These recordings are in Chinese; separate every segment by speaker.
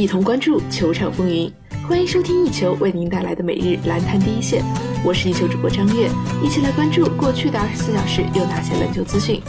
Speaker 1: 一同关注球场风云。欢迎收听一球为您带来的每日篮坛第一线，我是一球主播张悦，一起来关注过去的二十四小时有哪些篮球资讯。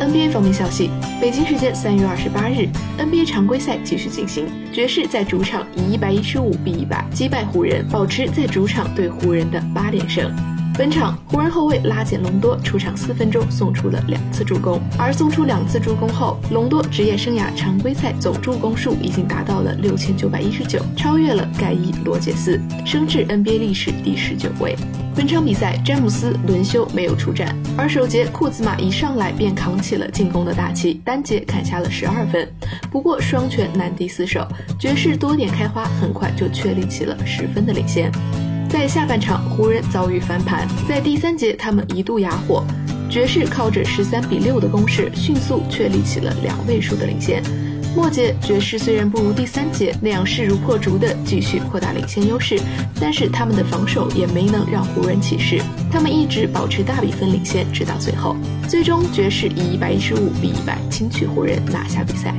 Speaker 1: NBA 方面消息，北京时间三月二十八日，NBA 常规赛继续进行，爵士在主场以一百一十五比一百击败湖人，保持在主场对湖人的八连胜。本场湖人后卫拉简隆多出场四分钟送出了两次助攻，而送出两次助攻后，隆多职业生涯常规赛总助攻数已经达到了六千九百一十九，超越了盖伊罗杰斯，升至 NBA 历史第十九位。本场比赛詹姆斯轮休没有出战，而首节库兹马一上来便扛起了进攻的大旗，单节砍下了十二分。不过双拳难敌四手，爵士多点开花，很快就确立起了十分的领先。在下半场，湖人遭遇翻盘，在第三节他们一度哑火，爵士靠着十三比六的攻势，迅速确立起了两位数的领先。末节，爵士虽然不如第三节那样势如破竹的继续扩大领先优势，但是他们的防守也没能让湖人起势，他们一直保持大比分领先，直到最后，最终爵士以一百一十五比一百轻取湖人，拿下比赛。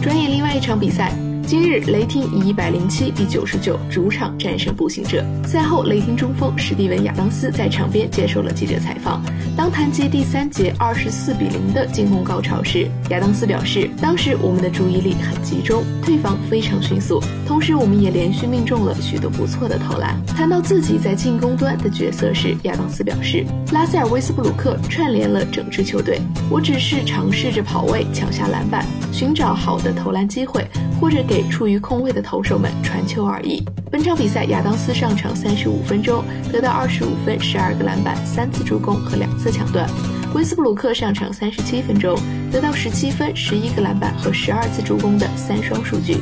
Speaker 1: 转眼另外一场比赛。今日，雷霆以一百零七比九十九主场战胜步行者。赛后，雷霆中锋史蒂文·亚当斯在场边接受了记者采访。当谈及第三节二十四比零的进攻高潮时，亚当斯表示，当时我们的注意力很集中，退防非常迅速，同时我们也连续命中了许多不错的投篮。谈到自己在进攻端的角色时，亚当斯表示，拉塞尔·威斯布鲁克串联了整支球队，我只是尝试着跑位、抢下篮板、寻找好的投篮机会，或者给。处于空位的投手们传球而已。本场比赛，亚当斯上场三十五分钟，得到二十五分、十二个篮板、三次助攻和两次抢断。威斯布鲁克上场三十七分钟，得到十七分、十一个篮板和十二次助攻的三双数据。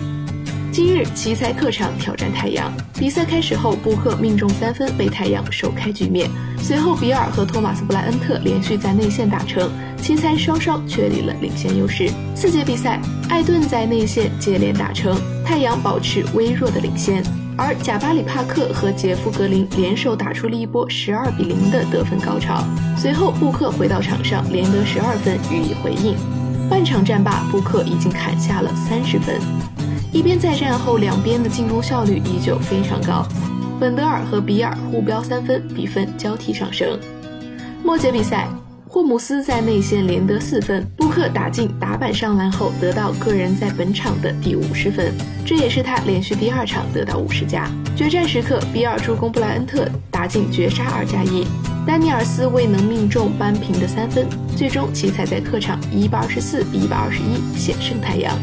Speaker 1: 今日奇才客场挑战太阳。比赛开始后，布克命中三分，被太阳首开局面。随后，比尔和托马斯布莱恩特连续在内线打成，奇才稍稍确立了领先优势。次节比赛，艾顿在内线接连打成，太阳保持微弱的领先。而贾巴里帕克和杰夫格林联手打出了一波十二比零的得分高潮。随后，布克回到场上，连得十二分予以回应。半场战罢，布克已经砍下了三十分。一边再战后，两边的进攻效率依旧非常高。本德尔和比尔互飙三分，比分交替上升。末节比赛，霍姆斯在内线连得四分，布克打进打板上篮后，得到个人在本场的第五十分，这也是他连续第二场得到五十加。决战时刻，比尔助攻布莱恩特打进绝杀二加一，丹尼尔斯未能命中扳平的三分，最终奇才在客场以一百二十四比一百二十一险胜太阳。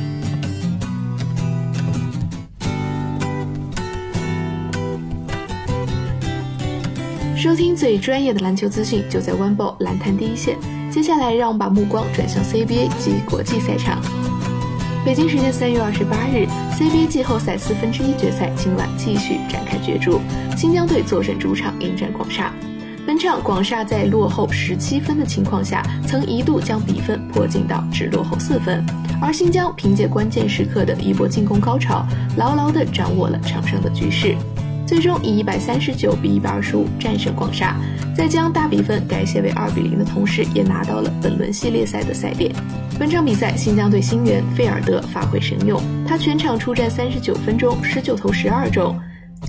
Speaker 1: 收听最专业的篮球资讯，就在 One Ball 篮坛第一线。接下来，让我们把目光转向 CBA 及国际赛场。北京时间三月二十八日，CBA 季后赛四分之一决赛今晚继续展开角逐。新疆队坐镇主场迎战广厦。本场广厦在落后十七分的情况下，曾一度将比分迫近到只落后四分，而新疆凭借关键时刻的一波进攻高潮，牢牢地掌握了场上的局势。最终以一百三十九比一百二十五战胜广厦，在将大比分改写为二比零的同时，也拿到了本轮系列赛的赛点。本场比赛，新疆队新援费尔德发挥神勇，他全场出战三十九分钟，十九投十二中，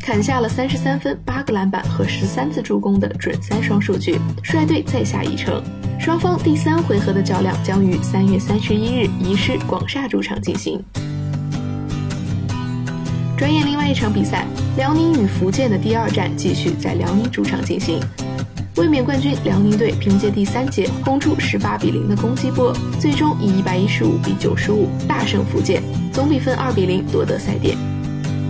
Speaker 1: 砍下了三十三分、八个篮板和十三次助攻的准三双数据，率队再下一城。双方第三回合的较量将于三月三十一日移师广厦主场进行。转眼，另外一场比赛，辽宁与福建的第二战继续在辽宁主场进行。卫冕冠军辽宁队凭借第三节轰出十八比零的攻击波，最终以一百一十五比九十五大胜福建，总比分二比零夺得赛点。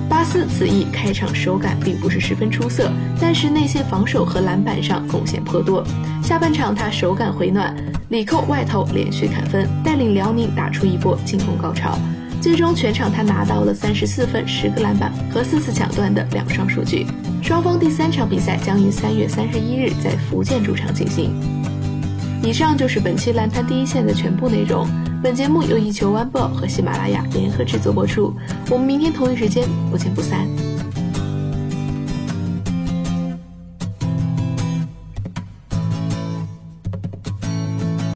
Speaker 1: 巴斯此役开场手感并不是十分出色，但是内线防守和篮板上贡献颇多。下半场他手感回暖，里扣外投连续砍分，带领辽宁打出一波进攻高潮。最终全场他拿到了三十四分、十个篮板和四次抢断的两双数据。双方第三场比赛将于三月三十一日在福建主场进行。以上就是本期篮坛第一线的全部内容。本节目由一球湾 ball 和喜马拉雅联合制作播出。我们明天同一时间不见不散。